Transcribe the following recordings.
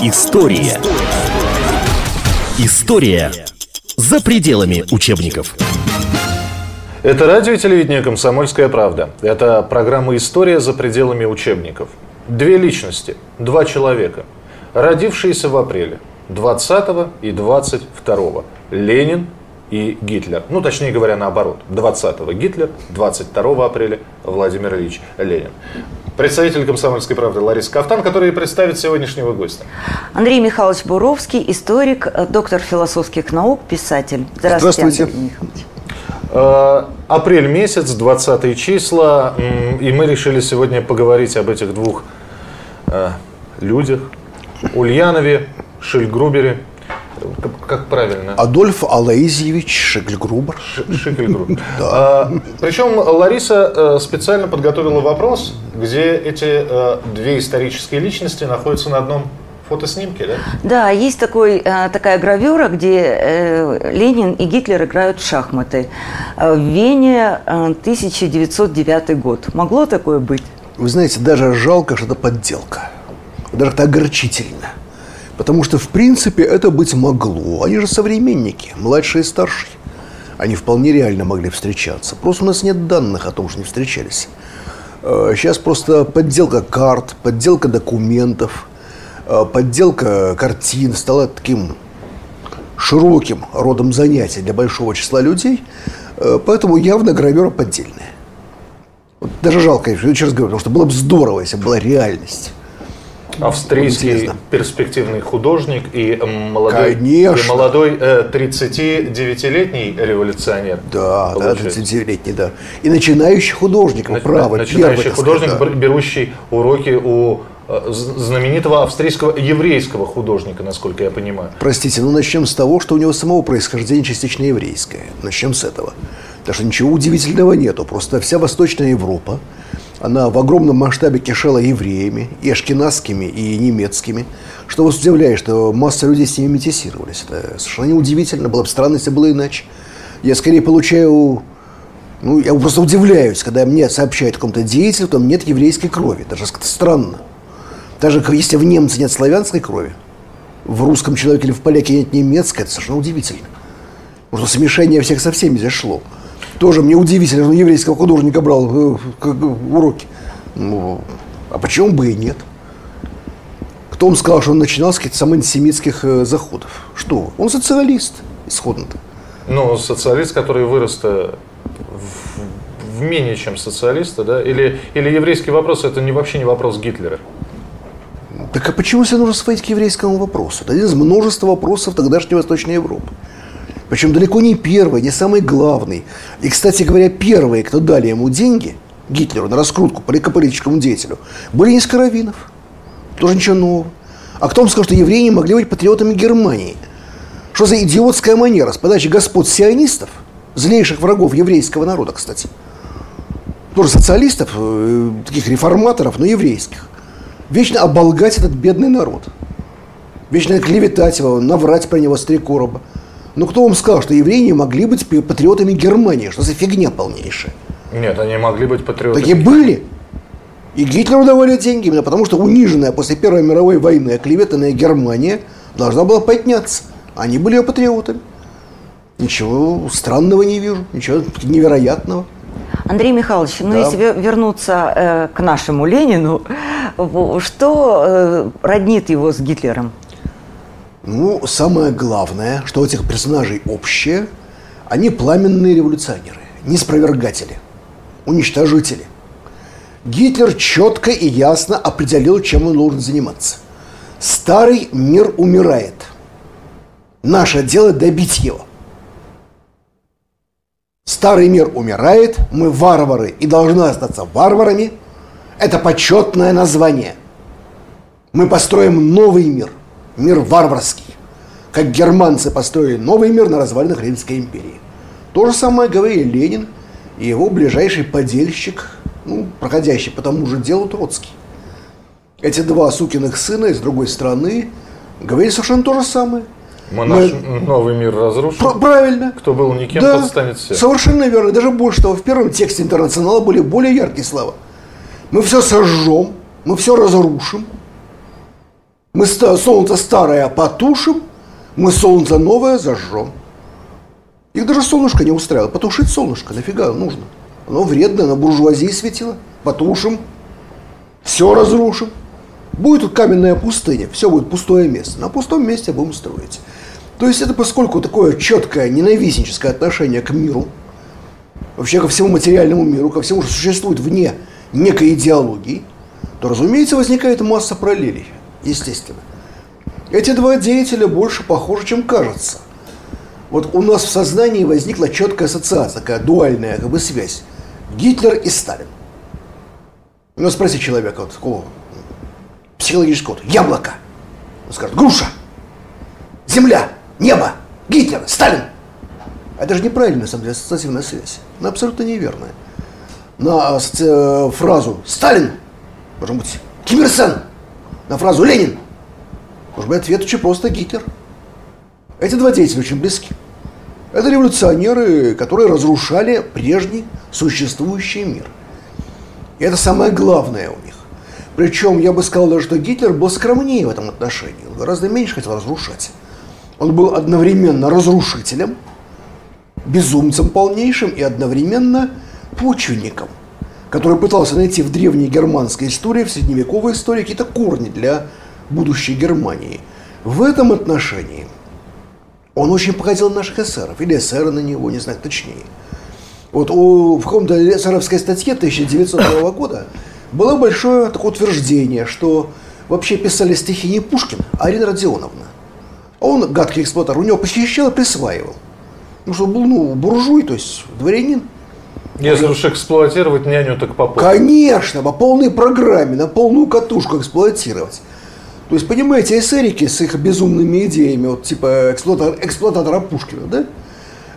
История. История за пределами учебников. Это радио и телевидение «Комсомольская правда». Это программа «История за пределами учебников». Две личности, два человека, родившиеся в апреле 20 и 22 Ленин и Гитлер. Ну, точнее говоря, наоборот. 20-го Гитлер, 22 апреля Владимир Ильич Ленин. Представитель «Комсомольской правды» Лариса Кафтан, который представит сегодняшнего гостя. Андрей Михайлович Буровский, историк, э, доктор философских наук, писатель. Здравствуйте. Здравствуйте. Андрей Михайлович. Э, апрель месяц, 20 числа, и мы решили сегодня поговорить об этих двух э, людях. Ульянове, Шильгрубере – как, правильно? Адольф Алаизьевич Шикльгрубер. Шикльгрубер. да. а, причем Лариса э, специально подготовила вопрос, где эти э, две исторические личности находятся на одном фотоснимке, да? Да, есть такой, э, такая гравюра, где Ленин и Гитлер играют в шахматы. В Вене 1909 год. Могло такое быть? Вы знаете, даже жалко, что это подделка. Даже это огорчительно. Потому что, в принципе, это быть могло. Они же современники, младшие и старшие. Они вполне реально могли встречаться. Просто у нас нет данных о том, что они встречались. Сейчас э, просто подделка карт, подделка документов, э, подделка картин стала таким широким родом занятий для большого числа людей. Э, поэтому явно гравера поддельная. Вот даже жалко, я еще раз говорю, потому что было бы здорово, если бы была реальность австрийский перспективный художник и молодой, Конечно. И молодой э, 39-летний революционер. Да, да, 39-летний, да. И начинающий художник, На, право. Начинающий первый, художник, сказать, да. берущий уроки у э, знаменитого австрийского еврейского художника, насколько я понимаю. Простите, ну начнем с того, что у него самого происхождение частично еврейское. Начнем с этого. Потому что ничего удивительного нету. Просто вся Восточная Европа, она в огромном масштабе кишела евреями, и ашкенадскими, и немецкими. Что вас удивляет, что масса людей с ними метисировались. Это совершенно неудивительно, было бы странно, если было иначе. Я скорее получаю... Ну, я просто удивляюсь, когда мне сообщают о каком-то деятеле, там нет еврейской крови. Даже как-то странно. Даже если в немце нет славянской крови, в русском человеке или в поляке нет немецкой, это совершенно удивительно. Потому что смешение всех со всеми здесь шло. Тоже мне удивительно, что еврейского художника брал э, уроки. Ну, а почему бы и нет? Кто вам сказал, что он начинал с каких-то антисемитских э, заходов? Что? Он социалист исходно-то. Ну, социалист, который вырос в, в менее чем социалиста, да? Или, или еврейский вопрос это не, вообще не вопрос Гитлера? Так а почему себе нужно сводить к еврейскому вопросу? Это один из множества вопросов тогдашней Восточной Европы. Причем далеко не первый, не самый главный. И, кстати говоря, первые, кто дали ему деньги, Гитлеру, на раскрутку политическому деятелю, были не Скоровинов. Тоже ничего нового. А кто вам сказал, что евреи не могли быть патриотами Германии? Что за идиотская манера с подачи господ сионистов, злейших врагов еврейского народа, кстати, тоже социалистов, э, таких реформаторов, но еврейских, вечно оболгать этот бедный народ. Вечно клеветать его, наврать про него с три короба. Ну, кто вам сказал, что евреи не могли быть патриотами Германии? Что за фигня полнейшая? Нет, они могли быть патриотами. Такие были. И Гитлеру давали деньги, именно потому что униженная после Первой мировой войны, оклеветанная Германия должна была подняться. Они были ее патриотами. Ничего странного не вижу, ничего невероятного. Андрей Михайлович, ну да. если вернуться э, к нашему Ленину, что э, роднит его с Гитлером? Ну, самое главное, что у этих персонажей общее, они пламенные революционеры, неспровергатели, уничтожители. Гитлер четко и ясно определил, чем он должен заниматься. Старый мир умирает. Наше дело добить его. Старый мир умирает, мы варвары и должны остаться варварами. Это почетное название. Мы построим новый мир мир варварский, как германцы построили новый мир на развалинах Римской империи. То же самое говорили Ленин и его ближайший подельщик, ну, проходящий по тому же делу Троцкий. Эти два сукиных сына из другой страны говорили совершенно то же самое. Мы, Мы... наш новый мир разрушим. Правильно. Кто был никем, да, тот станет всем. Совершенно верно. Даже больше того, в первом тексте интернационала были более яркие слова. Мы все сожжем, мы все разрушим, Мы солнце старое потушим, мы солнце новое зажжем. Их даже солнышко не устраивало. Потушить солнышко нафига нужно? Оно вредно, на буржуазии светило. Потушим, все разрушим. Будет тут каменная пустыня, все будет пустое место. На пустом месте будем строить. То есть это поскольку такое четкое ненавистническое отношение к миру, вообще ко всему материальному миру, ко всему, что существует вне некой идеологии, то, разумеется, возникает масса параллелей, естественно. Эти два деятеля больше похожи, чем кажется. Вот у нас в сознании возникла четкая ассоциация, такая дуальная как бы связь. Гитлер и Сталин. Ну, спроси человека, вот такого психологического, вот, яблоко. Он скажет, груша, земля, небо, Гитлер, Сталин. Это же неправильная, на самом деле, ассоциативная связь. Она абсолютно неверная. На э, фразу «Сталин» может быть Ким Ир Сен. На фразу «Ленин» может быть ответ очень просто Гитлер. Эти два деятеля очень близки. Это революционеры, которые разрушали прежний существующий мир. И это самое главное у них. Причем я бы сказал даже, что Гитлер был скромнее в этом отношении. Он гораздо меньше хотел разрушать. Он был одновременно разрушителем, безумцем полнейшим и одновременно почвенником, который пытался найти в древней германской истории, в средневековой истории какие-то корни для будущей Германии. В этом отношении он очень походил на наших эсеров, или эсеры на него, не знаю точнее. Вот у, в каком-то эсеровской статье 1900 года было большое такое утверждение, что вообще писали стихи не Пушкин, а Арина Родионовна. Он, гадкий эксплуатор, у него похищал и присваивал. Ну, что был, ну, буржуй, то есть дворянин. Если уж эксплуатировать няню, так по полной. Конечно, по полной программе, на полную катушку эксплуатировать. То есть, понимаете, эсерики с их безумными идеями, вот типа эксплуататора, эксплуататора Пушкина, да,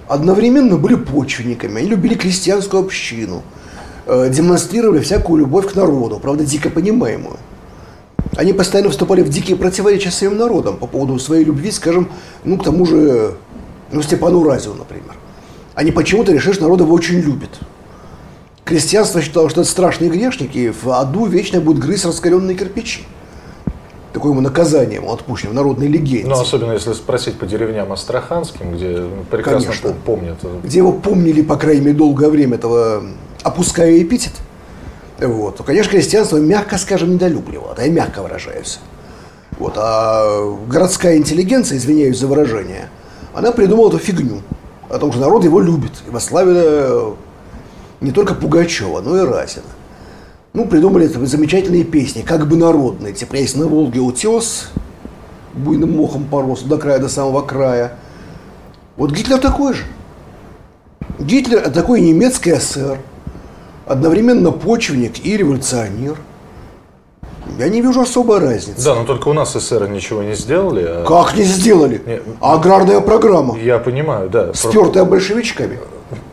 одновременно были почвенниками, они любили крестьянскую общину, э, демонстрировали всякую любовь к народу, правда, дико понимаемую. Они постоянно вступали в дикие противоречия с своим народом по поводу своей любви, скажем, ну, к тому же, ну, Степану Разию, например. Они почему-то решили, что народ его очень любит. Крестьянство считало, что это страшные грешники, и в аду вечно будет грызть раскаленные кирпичи. Такое ему наказание ему отпущено в народной легенде. Ну, особенно если спросить по деревням Астраханским, где прекрасно Конечно. помнят. Где его помнили, по крайней мере, долгое время, этого опуская эпитет. Вот. То, конечно, крестьянство, мягко скажем, недолюбливало. Это я мягко выражаюсь. Вот. А городская интеллигенция, извиняюсь за выражение, она придумала эту фигню. О том, что народ его любит. И восславили не только Пугачева, но и Разина. Ну, придумали замечательные песни, как бы народные. Типа есть на Волге утес, буйным мохом порос до края, до самого края. Вот Гитлер такой же. Гитлер – такой немецкий СССР, одновременно почвенник и революционер. Я не вижу особой разницы. Да, но только у нас СССР ничего не сделали. а- Как не сделали? Не, аграрная программа, Я понимаю, да. спертая большевичками.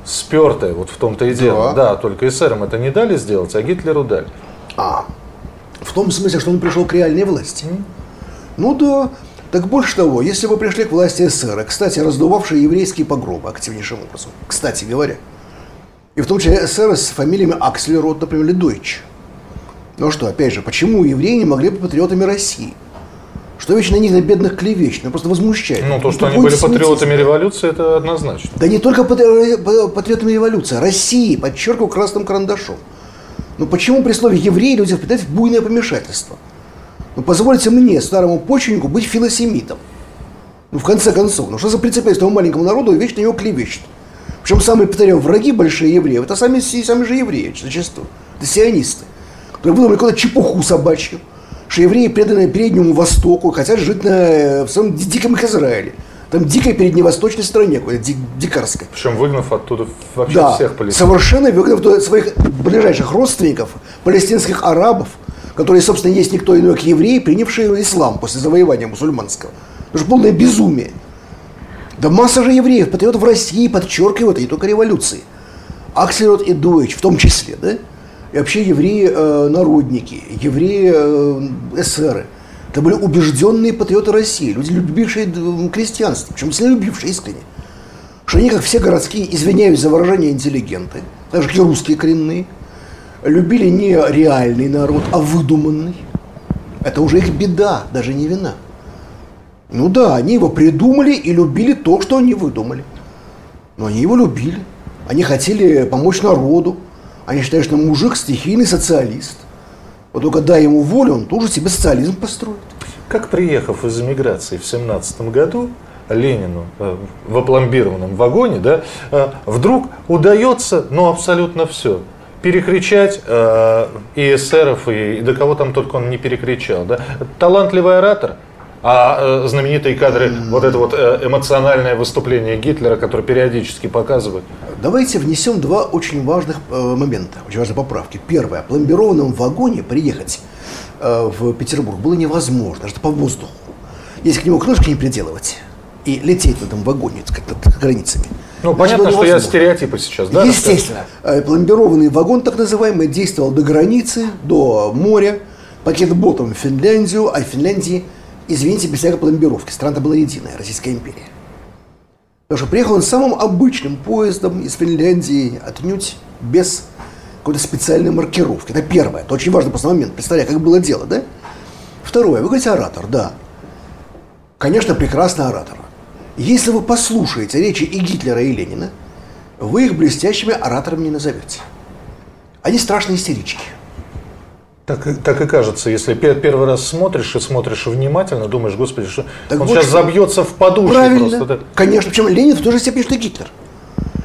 Спертая, вот в том-то и дело. Да. Да, только СССРам это не дали сделать, а Гитлеру дали. А, в том смысле, что он пришел к реальной власти. Ну да. Так больше того, если бы пришли к власти СССР, кстати, раздувавшие еврейские погромы активнейшим образом, кстати говоря, и в том числе СССР с фамилиями Акселерот, например, или Дойч. Ну что, опять же, почему евреи не могли быть патриотами России? Что вечно на них на бедных клевещет? Просто возмущает. Ну, то, что они были патриотами революции, это однозначно. Да не только па- патриотами революции, а России, подчеркиваю красным карандашом. Но почему при слове евреи люди впадают в буйное помешательство? Ну, позвольте мне, старому почвеннику, быть филосемитом. Ну, в конце концов, ну что за принципиальность этому маленькому народу и вечно его клевещет? Причем самые, повторяю, враги большие евреев, это сами, сами же евреи, зачастую. Это сионисты, выдумали какую-то чепуху собачью, что евреи преданы Переднему Востоку, хотят жить на, э, в ди- диком их Израиле. Там дикой передневосточной стране, какой-то ди- дикарской. Причем выгнав оттуда вообще Да, всех палестинцев. совершенно выгнав туда своих ближайших родственников, палестинских арабов, которые, собственно, есть никто иной, как евреи, принявшие ислам после завоевания мусульманского. Это же полное безумие. Да масса же евреев, патриотов России, подчеркивают, и не только революции. Акселерот и Дойч в том числе, да? Вообще евреи-народники, евреи-эсеры. Это были убежденные патриоты России, люди, любившие д- крестьянство, причем сильно любившие искренне что они, как все городские, извиняюсь за выражение, интеллигенты, так же, как и русские коренные, любили не реальный народ, а выдуманный. Это уже их беда, даже не вина. Ну да, они его придумали и любили то, что они выдумали. Но они его любили. Они хотели помочь народу. Они считают, что мужик стихийный социалист. Вот только дай ему волю, он тоже себе социализм построит. Как приехав из эмиграции в 17 году, Ленину э, в опломбированном вагоне, да, э, вдруг удается, ну, абсолютно все. Перекричать э, и эсеров, и, и до кого там только он не перекричал. Да. Талантливый оратор – а э, знаменитые кадры, вот это вот э, эмоциональное выступление Гитлера, которое периодически показывают. Давайте внесем два очень важных э, момента, очень важные поправки. Первое. В пломбированном вагоне приехать э, в Петербург было невозможно, даже по воздуху. Если к нему крышки не приделывать и лететь в этом вагоне, так сказать, границами. Ну, понятно, что я стереотипы сейчас, да? Естественно. Пломбированный вагон, так называемый, действовал до границы, до моря, пакет ботом в Финляндию, а в Финляндии – извините, без всякой пломбировки. Страна была единая, Российская империя. Потому что приехал он самым обычным поездом из Финляндии, отнюдь без какой-то специальной маркировки. Это первое. Это очень важный просто момент. Представляю, как было дело, да? Второе. Вы говорите оратор, да. Конечно, прекрасный оратор. Если вы послушаете речи и Гитлера, и Ленина, вы их блестящими ораторами не назовете. Они страшные истерички. Так, так и кажется, если первый раз смотришь и смотришь внимательно, думаешь, господи, что так он вот сейчас что... забьется в подушку Правильно. просто. Да? Конечно, причем Ленин в той же степени, что и Гитлер.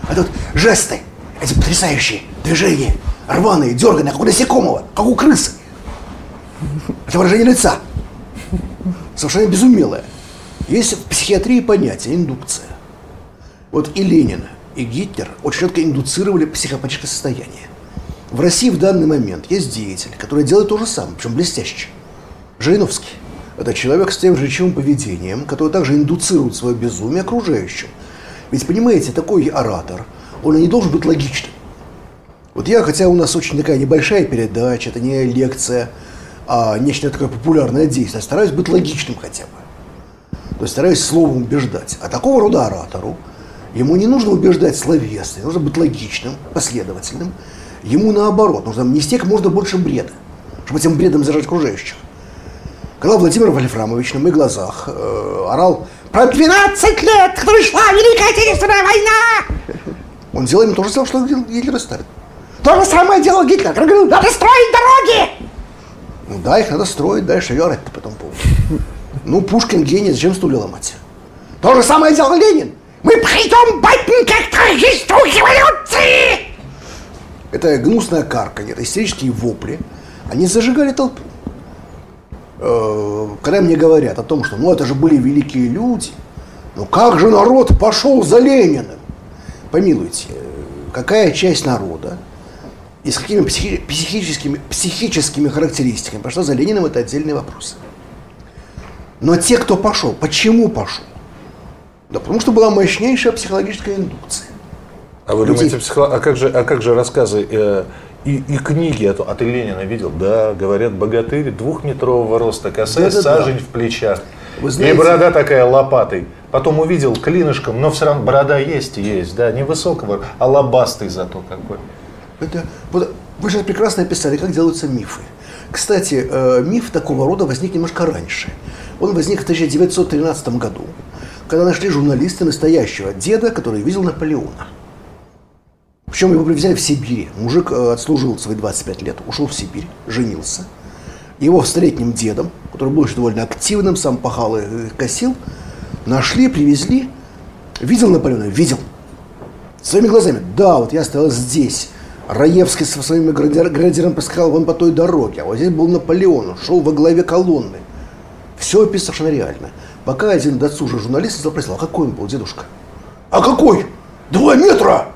А тут жесты, эти потрясающие движения, рваные, дерганые, как у насекомого, как у крысы. Это выражение лица. Совершенно безумелое. Есть в психиатрии понятие индукция. Вот и Ленин, и Гитлер очень четко индуцировали психопатическое состояние. В России в данный момент есть деятель, который делает то же самое, причем блестяще. Жириновский. Это человек с тем же речевым поведением, который также индуцирует свое безумие окружающим. Ведь, понимаете, такой оратор, он и не должен быть логичным. Вот я, хотя у нас очень такая небольшая передача, это не лекция, а нечто такое популярное действие, стараюсь быть логичным хотя бы. То есть стараюсь словом убеждать. А такого рода оратору ему не нужно убеждать словесно, нужно быть логичным, последовательным – Ему наоборот, нужно нести как можно больше бреда, чтобы этим бредом заражать окружающих. Когда Владимир Вольфрамович на моих глазах э, орал «Про 12 лет, когда шла Великая Отечественная война!» Он делал именно то же самое, что Гитлер и Сталин. То же самое делал Гитлер, когда говорил «Надо строить дороги!» Ну да, их надо строить, дальше орать-то по этому поводу. Ну, Пушкин гений, зачем стулья ломать? То же самое делал Ленин. Мы придем, батенька, к торжеству революции! Это гнусное карканье, это истерические вопли, они зажигали толпу. Э, когда мне говорят о том, что ну это же были великие люди, ну как же народ пошел за Лениным? Помилуйте, какая часть народа и с какими психи психическими, психическими характеристиками пошла за Лениным, это отдельный вопрос. Но те, кто пошел, почему пошел? Да потому что была мощнейшая психологическая индукция. А вы думаете, психо... а, как же, а как же рассказы э, и, и книги, а, то, а ты Ленина видел? Да, говорят, богатырь двухметрового роста, косая да, да, сажень да. в плечах. Вы знаете, и борода такая лопатой. Потом увидел клинышком, но все равно борода есть, есть, да, невысокого, а лобастый зато какой. Это, вот, вы же прекрасно описали, как делаются мифы. Кстати, э, миф такого рода возник немножко раньше. Он возник в 1913 году, когда нашли журналисты настоящего деда, который видел Наполеона. Причем его привезли в Сибири. Мужик э, отслужил свои 25 лет, ушел в Сибирь, женился. Его столетним дедом, который был еще довольно активным, сам пахал и косил, нашли, привезли. Видел Наполеона? Видел. Своими глазами. Да, вот я стоял здесь. Раевский со своими градиром поскакал вон по той дороге, а вот здесь был Наполеон, шел во главе колонны. Все описано совершенно реально. Пока один досужий журналист спросил, а какой он был, дедушка? А какой? Два метра!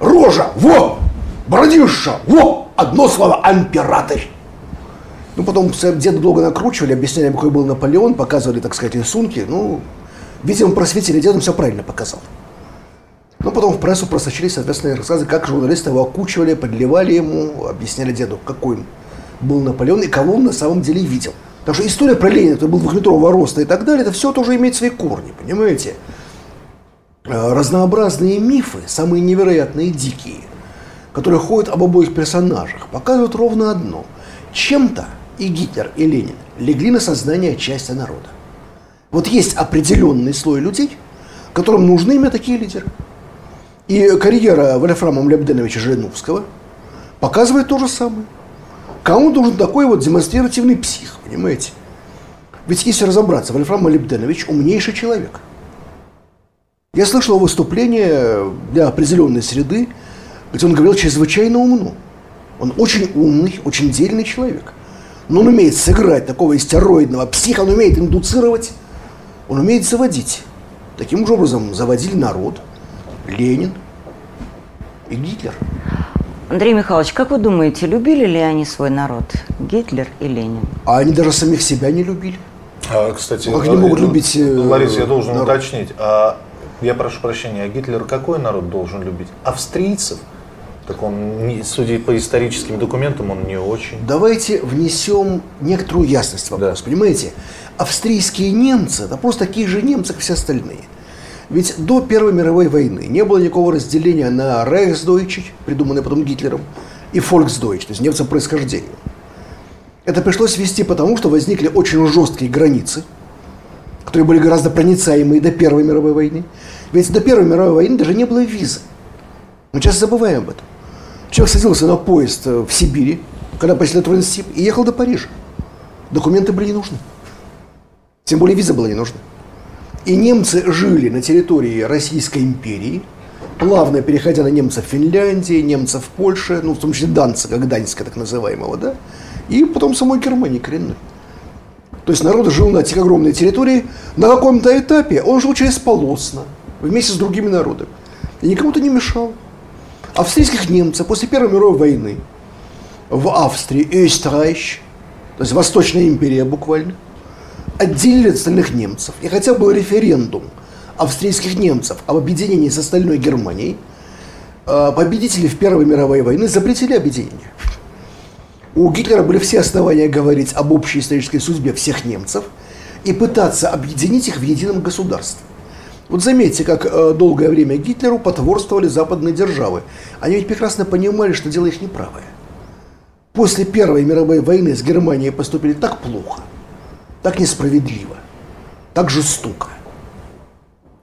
Рожа, во, бородища, во, одно слово, император. Ну, потом дед долго накручивали, объясняли, какой был Наполеон, показывали, так сказать, рисунки. Ну, видимо, просветили, дед все правильно показал. Ну, потом в прессу просочились, соответственно, рассказы, как журналисты его окучивали, подливали ему, объясняли деду, какой был Наполеон и кого он на самом деле видел. Потому что история про Ленина, который был двухметрового роста и так далее, это все тоже имеет свои корни, понимаете? Э, разнообразные мифы, самые невероятные дикие, которые ходят об обоих персонажах, показывают ровно одно. Чем-то и Гитлер, и Ленин легли на сознание части народа. Вот есть определенный слой людей, которым нужны именно такие лидеры. И карьера Вольфрама Млебденовича Жириновского показывает то же самое. Кому нужен такой вот демонстративный псих, понимаете? Ведь если разобраться, Вольфрам Малибденович умнейший человек. Я слышал выступление для определенной среды, где он говорил чрезвычайно умно. Он очень умный, очень дельный человек. Но он умеет сыграть такого истероидного психа, он умеет индуцировать, он умеет заводить. Таким же образом заводили народ, Ленин и Гитлер. Андрей Михайлович, как вы думаете, любили ли они свой народ, Гитлер и Ленин? А они даже самих себя не любили. А, кстати, Как они могут э, любить, э, Ларис, я должен народ? уточнить. А, я прошу прощения, а Гитлер какой народ должен любить? Австрийцев? Так он, судя по историческим документам, он не очень. Давайте внесем некоторую ясность в вопрос. Да. Понимаете, австрийские немцы – это просто такие же немцы, как все остальные. Ведь до Первой мировой войны не было никакого разделения на Рейхсдойче, придуманное потом Гитлером, и Фольксдойч, то есть немцам по происхождению. Это пришлось ввести потому, что возникли очень жесткие границы, которые были гораздо проницаемые до Первой мировой войны. Ведь до Первой мировой войны даже не было визы. Мы часто забываем об этом. Человек садился на поезд э, в Сибири, когда посетил Транссиб, и ехал до Парижа. Документы были не нужны. Тем более виза была не нужна. И немцы жили на территории Российской империи, плавно переходя на немцев Финляндии, немцев Польши, ну, в том числе Данцига, Гданьска так называемого, да, и потом самой Германии коренной. То есть народ жил на этих огромной территории, на каком-то этапе он жил через полосно, вместе с другими народами. И никому-то не мешал. Австрийских немцев после Первой мировой войны в Австрии, Österreich, то есть Восточная империя буквально, отделили от остальных немцев. И хотя был референдум австрийских немцев об объединении с остальной Германией, э, победители в Первой мировой войны запретили объединение. У Гитлера были все основания говорить об общей исторической судьбе всех немцев и пытаться объединить их в едином государстве. Вот заметьте, как э, долгое время Гитлеру потворствовали западные державы. Они ведь прекрасно понимали, что дело их неправое. После Первой мировой войны с Германией поступили так плохо, так несправедливо, так жестоко.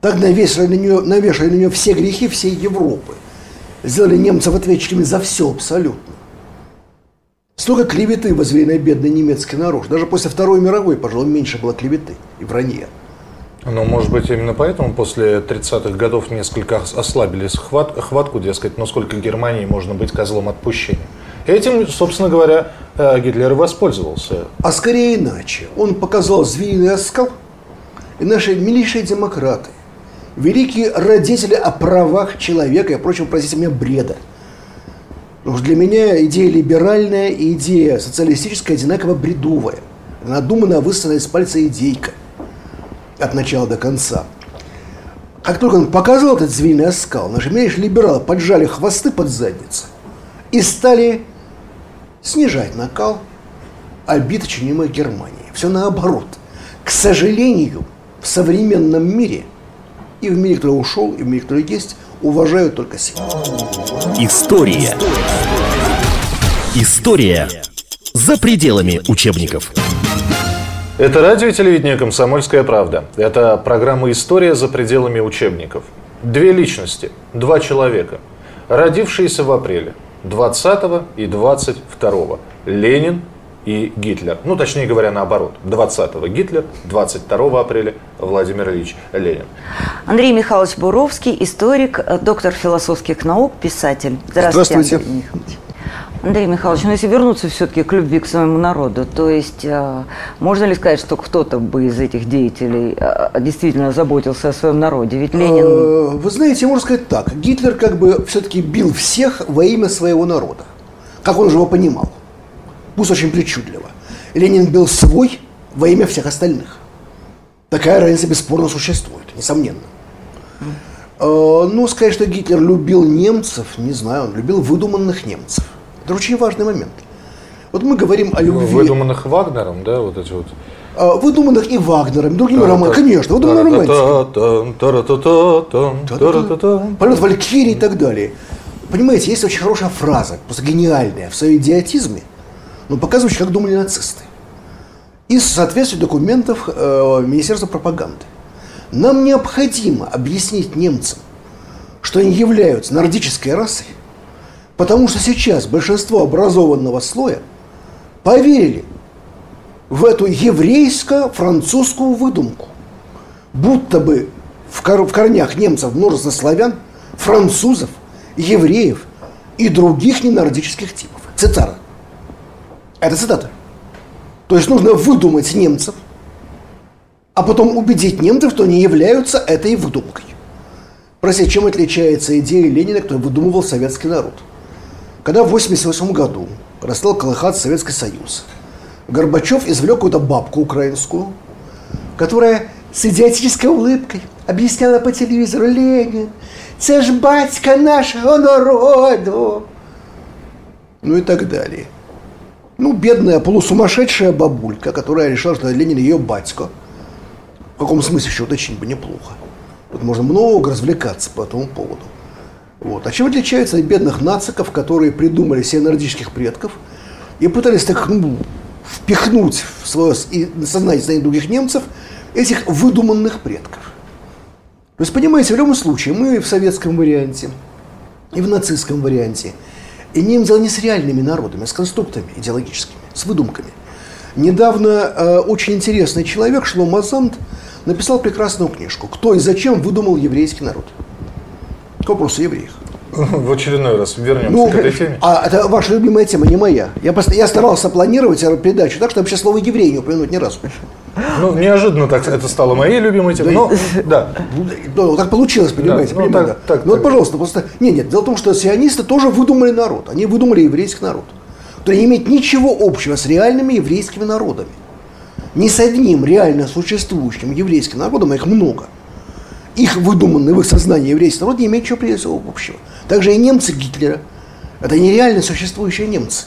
Так навешали на нее, навешали на нее все грехи всей Европы. Сделали немцев ответчиками за все абсолютно. Столько клеветы возвели на бедный немецкий народ. Даже после Второй мировой, пожалуй, меньше было клеветы и вранья. Ну, может быть, именно поэтому после 30-х годов несколько ос- ослабили схват- хватку, дескать, насколько Германии можно быть козлом отпущения. Этим, собственно говоря, э, Гитлер и воспользовался. А скорее иначе. Он показал звериный оскал, и наши милейшие демократы, великие родители о правах человека и прочего, простите меня, бреда. Потому что для меня идея либеральная и идея социалистическая одинаково бредовая. Надуманная, высосанная из пальца идейка. От начала до конца. Как только он показал этот звериный оскал, наши милейшие либералы поджали хвосты под задницы и стали снижать накал обид, чинимых Германии. Все наоборот. К сожалению, в современном мире и в мире, который ушел, и в мире, который есть, уважают только силу. История. История за пределами учебников. Это радио и телевидение «Комсомольская правда». Это программа «История за пределами учебников». Две личности, два человека, родившиеся в апреле 20 и 22 Ленин и Гитлер. Ну, точнее говоря, наоборот. 20 Гитлер, 22 апреля Владимир Ильич Ленин. Андрей Михайлович Буровский, историк, доктор философских наук, писатель. Здравствуйте. Андрей Михайлович. Андрей Михайлович, ну если вернуться все-таки к любви к своему народу, то есть э, можно ли сказать, что кто-то бы из этих деятелей э, действительно заботился о своем народе? Ведь Ленин... Э, Вы знаете, можно сказать так. Гитлер как бы все-таки бил всех во имя своего народа. Как он же его понимал. Пусть очень причудливо. Ленин бил свой во имя всех остальных. Такая разница бесспорно существует, несомненно. Э, Ну, сказать, что Гитлер любил немцев, не знаю, он любил выдуманных немцев. Это очень важный момент. Вот мы говорим о любви. Выдуманных Вагнером, да, вот эти вот. э, выдуманных и Вагнером, другими романами. Конечно, выдуманных романтиками. романтиками. Полет Валькирии и так далее. Понимаете, есть очень хорошая фраза, просто гениальная, в своем идиотизме, но показывающая, как думали нацисты. из соответствия документов э, Министерства пропаганды. Нам необходимо объяснить немцам, что они являются нордической расой, потому что сейчас большинство образованного слоя поверили в эту еврейско-французскую выдумку, будто бы в, кор- в корнях немцев множество славян, французов, евреев и других ненордических типов. Цитата. Это цитата. То есть нужно выдумать немцев, а потом убедить немцев, что они являются этой выдумкой. Простите, чем отличается идея Ленина, кто выдумывал советский народ? Когда в 1988 году расстал колыхаться Советский Союз, Горбачев извлек какую-то бабку украинскую, которая с идиотической улыбкой объясняла по телевизору Ленин, це ж батька нашего народу. Ну и так далее. Ну, бедная полусумасшедшая бабулька, которая решила, что Ленин ее батько. В каком смысле еще уточнить бы неплохо. Тут можно много развлекаться по этому поводу. Вот. А чем отличается от бедных нациков, которые придумали себе нордических предков и пытались так ну, впихнуть в свое и сознание сознание других немцев этих выдуманных предков? То есть, понимаете, в любом случае, мы в советском варианте и в нацистском варианте имеем дело не с реальными народами, а с конструктами идеологическими, с выдумками. Недавно э, очень интересный человек, Шлома Замт, написал прекрасную книжку «Кто и зачем выдумал еврейский народ?» К вопросу о евреях. В очередной раз вернемся Ну, к этой теме. а это ваша любимая тема, не моя. Я, пост- я старался планировать эту передачу так, чтобы сейчас слово еврей не упомянуть ни разу. Ну, неожиданно так это стало моей любимой темой. Но, да. Ну, так получилось, понимаете? ну, понимаю, так- да. так- ну, вот, так. пожалуйста, просто... Нет, нет, дело в том, что сионисты тоже выдумали народ. Они выдумали еврейский народ. Который не имеет ничего общего с реальными еврейскими народами. Ни с одним реально существующим еврейским народом, а их много. Их выдуманный в их сознании еврейский народ не имеет ничего при- общего. Также и немцы Гитлера. Это нереально существующие немцы.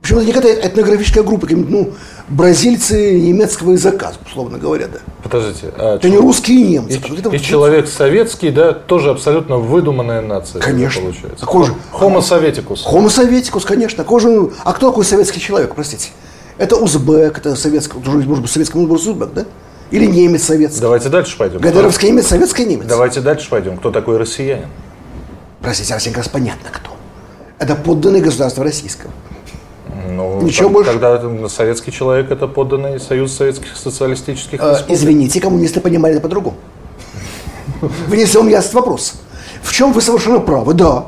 Причем это не какая-то этнографическая группа, ну, бразильцы немецкого языка, условно говоря, да. Подождите. а Это не чё- русские немцы. И, это и вот- человек советский, да, тоже абсолютно выдуманная нация. Конечно. Получается. Какой же? Homo советикус. Homo советикус, конечно. Какой же- А кто такой советский человек, простите? Это узбек, это советский, может быть, советский может быть, узбек, да? Или немец советский. Давайте дальше пойдем. Гадаровский немец, советский немец. Давайте дальше пойдем. Кто такой россиянин? Простите, Арсений, как раз понятно кто. Это подданный государства российского. Ну, Ничего так- больше. Тогда советский человек это подданный Союз Советских Социалистических Э, Республик. извините, коммунисты понимали это по-другому. Внесем ясный вопрос. В чем вы совершенно правы, да.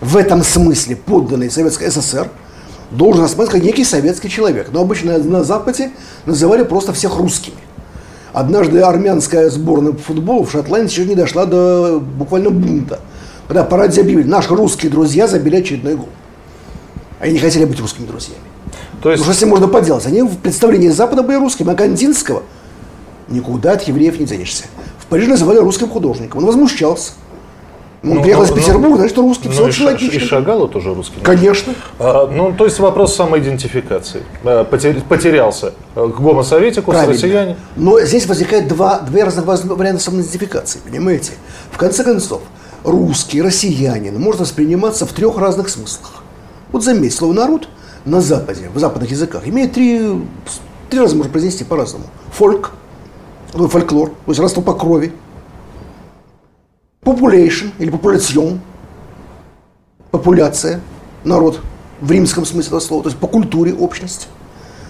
В этом смысле подданный Советской СССР должен рассматривать как некий советский человек. Но обычно на Западе называли просто всех русскими. Однажды армянская сборная по футболу в Шотландии еще не дошла до буквально бунта. Когда по радио объявили, наши русские друзья забили очередной гол. Они не хотели быть русскими друзьями. То есть, Ну, что с ним можно поделать? Они в представлении Запада были русскими, а Кандинского никуда от евреев не денешься. В Париже называли русским художником. Он возмущался. Он ну, приехал ну, из Петербурга, ну, значит, русский. ну, все и, очень Ша- логично. и Шагала тоже русский. Конечно. А, ну, то есть вопрос самоидентификации. А, потер- потерялся. А, К гомо советикус, Правильно. россияне. Но здесь возникает два, две разных варианта самоидентификации, понимаете? В конце концов, русский, россиянин может восприниматься в трех разных смыслах. Вот заметь, слово «народ» на Западе, в западных языках, имеет три, три раза можно произнести по-разному. Фольк, ну, фольклор, то есть родство по крови. Population или популяцион, популяция, народ в римском смысле этого слова, то есть по культуре общность.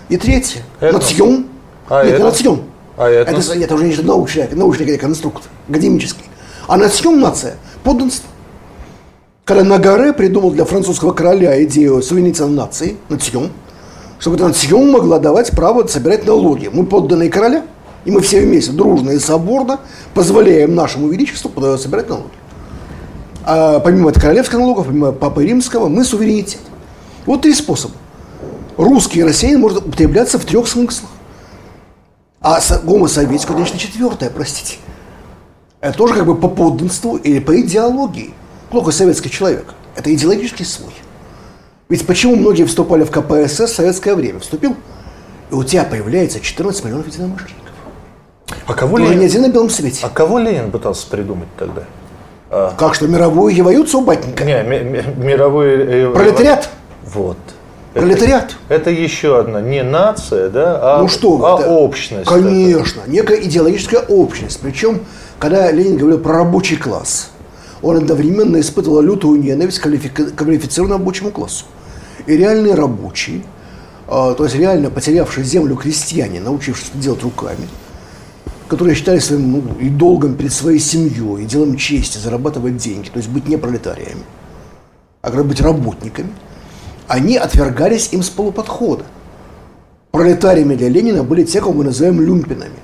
И третье, национ. А Нет, не этнос? национ. А этнос? Это, это уже не научный, научный конструкт, академический. А национ нация, подданство. Когда Нагаре придумал для французского короля идею суверенитета нации, национ, чтобы эта национ могла давать право собирать налоги. Мы подданные короля, и мы все вместе, дружно и соборно, позволяем нашему величеству собирать налоги. А помимо королевских налогов, помимо Папы Римского, мы суверенитет. Вот три способа. Русский и россиянин может употребляться в трех смыслах. А со- гомо советскую, конечно, четвертое, простите. Это тоже как бы по подданству или по идеологии. Плохо советский человек. Это идеологический слой. Ведь почему многие вступали в КПСС в советское время? Вступил, и у тебя появляется 14 миллионов единомышленников. А кого, уже не Ленин, один на белом свете. а кого Ленин пытался придумать тогда? Как что, мировую у батенька? Не, ми- ми- мировой... э, Пролетариат? Вот. Пролетариат. Это еще одна не нация, да, а, ну что, а это- общность. Конечно, некая идеологическая общность. Причем, когда Ленин говорил про рабочий класс, он одновременно испытывал лютую ненависть к квалифи- квалифицированному рабочему классу. И реальные рабочие, а, то есть реально потерявшие землю крестьяне, научившись это делать руками, которые считали своим ну, и долгом перед своей семьей, и делом чести зарабатывать деньги, то есть быть не пролетариями, а как быть работниками, они отвергались им с полуподхода. Пролетариями для Ленина были те, кого мы называем люмпинами.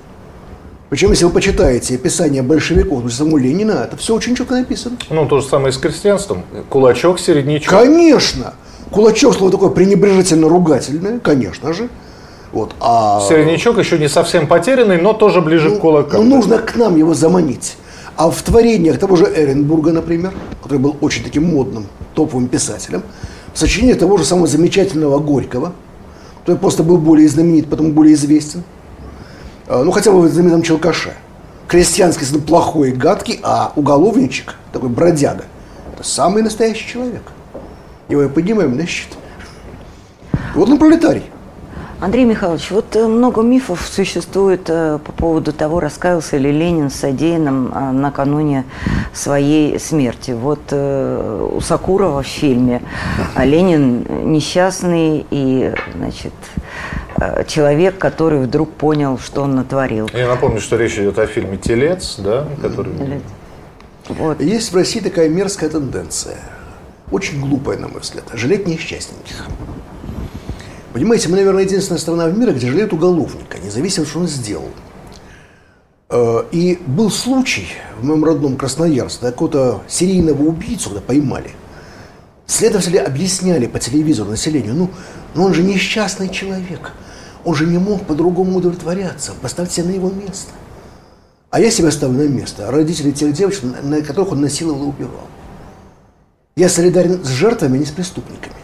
Причем, если вы почитаете описание большевиков, то самого Ленина, это все очень четко написано. Ну, то же самое и с крестьянством. Кулачок, середнячок. Конечно! Кулачок слово такое пренебрежительно ругательное, конечно же. Вот. А Середнячок еще не совсем потерянный, но тоже ближе к кулакам. Ну, нужно к нам его заманить. А в творениях того же Эренбурга, например, который был очень таким модным, топовым писателем, в сочинении того же самого замечательного Горького, который просто был более знаменит, потом более известен, а, ну, хотя бы в знаменитом Челкаше. Крестьянский сын плохой и гадкий, а уголовничек, такой бродяга, это самый настоящий человек. Его и поднимаем на щит. И вот он пролетарий. Андрей Михайлович, вот э, много мифов существует э, по поводу того, раскаялся ли Ленин с содеянным э, накануне своей смерти. Вот у Сакурова в фильме Ленин несчастный и, значит, человек, который вдруг понял, что он натворил. Я напомню, что речь идет о фильме «Телец», да, который... Вот. Есть в России такая мерзкая тенденция, очень глупая, на мой взгляд, жалеть несчастненьких. Понимаете, мы, наверное, единственная страна в мире, где жалеют уголовника, независимо, что он сделал. Э, И был случай в моем родном Красноярске, какого-то серийного убийцу, когда поймали. Следователи объясняли по телевизору населению, ну, ну он же несчастный человек, он же не мог по-другому удовлетворяться, поставьте на его место. А я себя ставлю на место родителей тех девочек, на которых он насиловал и убивал. Я солидарен с жертвами, а не с преступниками.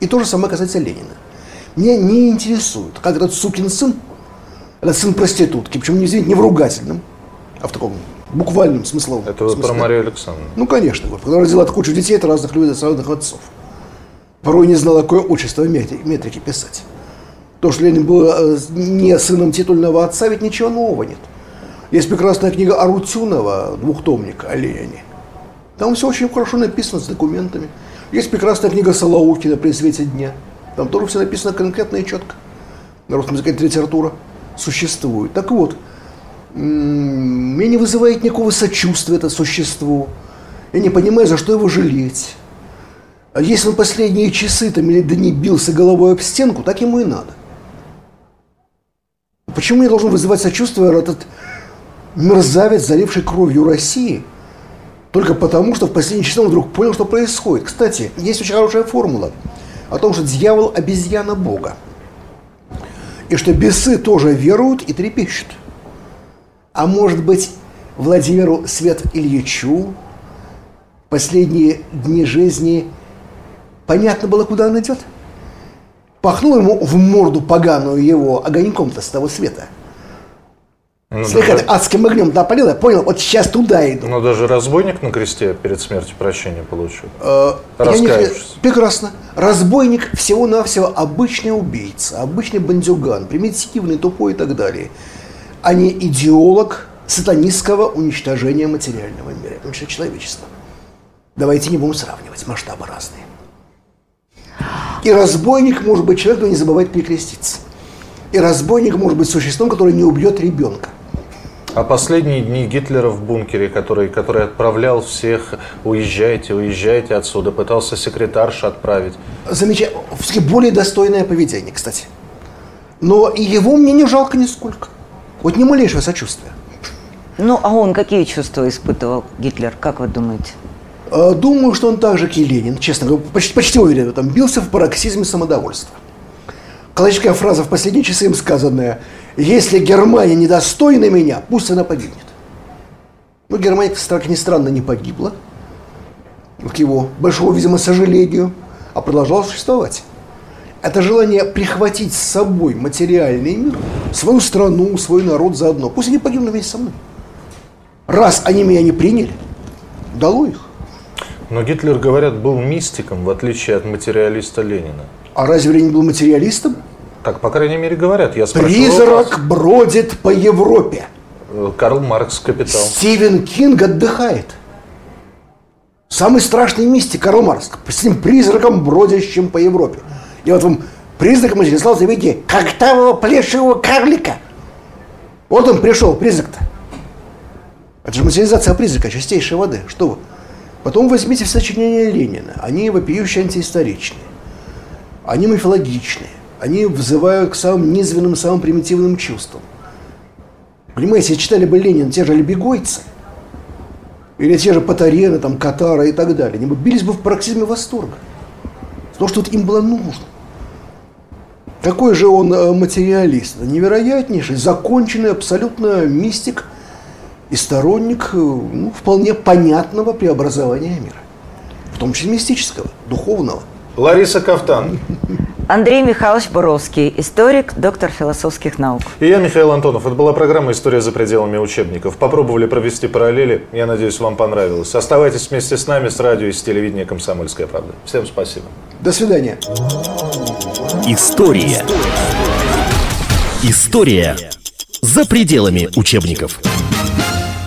И то же самое касается Ленина. Меня не интересует, как этот сукин сын, этот сын проститутки, причем не, извините, не в ругательном, а в таком буквальном смысловом Это вы смысле. про Марию Александровну. Ну, конечно, вот, когда родила кучу детей от разных людей, от разных отцов. Порой не знала, какое отчество в метри- метрике писать. То, что Ленин был э, не сыном титульного отца, ведь ничего нового нет. Есть прекрасная книга Арутюнова, двухтомник о Ленине. Там все очень хорошо написано, с документами. Есть прекрасная книга Салаукина «При свете дня». Там тоже все написано конкретно и четко. На русском языке литература существует. Так вот, меня не вызывает никакого сочувствия это существо. Я не понимаю, за что его жалеть. А если он последние часы там или дни бился головой об стенку, так ему и надо. Почему я должен вызывать сочувствие этот мерзавец, заливший кровью России, только потому, что в последние часы он вдруг понял, что происходит. Кстати, есть очень хорошая формула о том, что дьявол – обезьяна Бога. И что бесы тоже веруют и трепещут. А может быть, Владимиру Свет Ильичу последние дни жизни понятно было, куда он идет? Пахнул ему в морду поганую его огоньком-то с того света. Ну, Слегка даже, адским огнем напалил, я понял, вот сейчас туда иду. ну, даже разбойник на кресте перед смертью прощения получил. Э, я не- Раскаявшись. Прекрасно. Разбойник всего-навсего обычный убийца, обычный бандюган, примитивный, тупой и так далее. А не идеолог сатанистского уничтожения материального мира, потому что человечества. Давайте не будем сравнивать, масштабы разные. И разбойник может быть человек, кто не забывает перекреститься. И разбойник может быть существом, которое не убьет ребенка. А последние дни Гитлера в бункере, который, который отправлял всех, уезжайте, уезжайте отсюда, пытался секретарша отправить. Замечательно. Более достойное поведение, кстати. Но и его мне не жалко нисколько. Вот ни малейшего сочувствия. Ну, а он какие чувства испытывал, Гитлер, как вы думаете? Э, Думаю, что он так же, как и Ленин, честно говоря, почти, почти уверен в этом, бился в пароксизме самодовольства. Классическая фраза в последние часы им сказанная «Если Германия недостойна меня, пусть она погибнет». Ну, Германия, как ни странно, не погибла, к его большому, видимо, сожалению, а продолжала существовать. Это желание прихватить с собой материальный мир, свою страну, свой народ заодно. Пусть они погибнут вместе со мной. Раз они меня не приняли, дало их. Но Гитлер, говорят, был мистиком, в отличие от материалиста Ленина. А разве Ленин был материалистом? Так, по крайней мере, говорят. Я спрашивал Призрак бродит по Европе. Э, Карл Маркс «Капитал». Стивен Кинг отдыхает. Самый страшный мистик Карл Маркс. С этим призраком, бродящим по Европе. И вот вам призрак Мстислава в виде когтавого плешивого карлика. Вот он пришел, призрак-то. Это же материализация призрака, чистейшей воды. Что вы? Потом возьмите все сочинения Ленина. Они вопиющие антиисторичные. Они мифологичные. Они взывают к самым низменным, самым примитивным чувствам. Понимаете, если читали бы Ленина те же Лебегойцы, или те же Патарены, там, Катара и так далее, они бы бились бы в пароксизме восторга. Потому что вот им было нужно. Какой же он э, материалист? Невероятнейший, законченный абсолютно мистик и сторонник э, ну, вполне понятного преобразования мира. В том числе мистического, духовного. Лариса Кафтан. Андрей Михайлович Боровский, историк, доктор философских наук. И я, Михаил Антонов. Это была программа «История за пределами учебников». Попробовали провести параллели. Я надеюсь, вам понравилось. Оставайтесь вместе с нами, с радио и с телевидения «Комсомольская правда». Всем спасибо. До свидания. История. История за пределами учебников.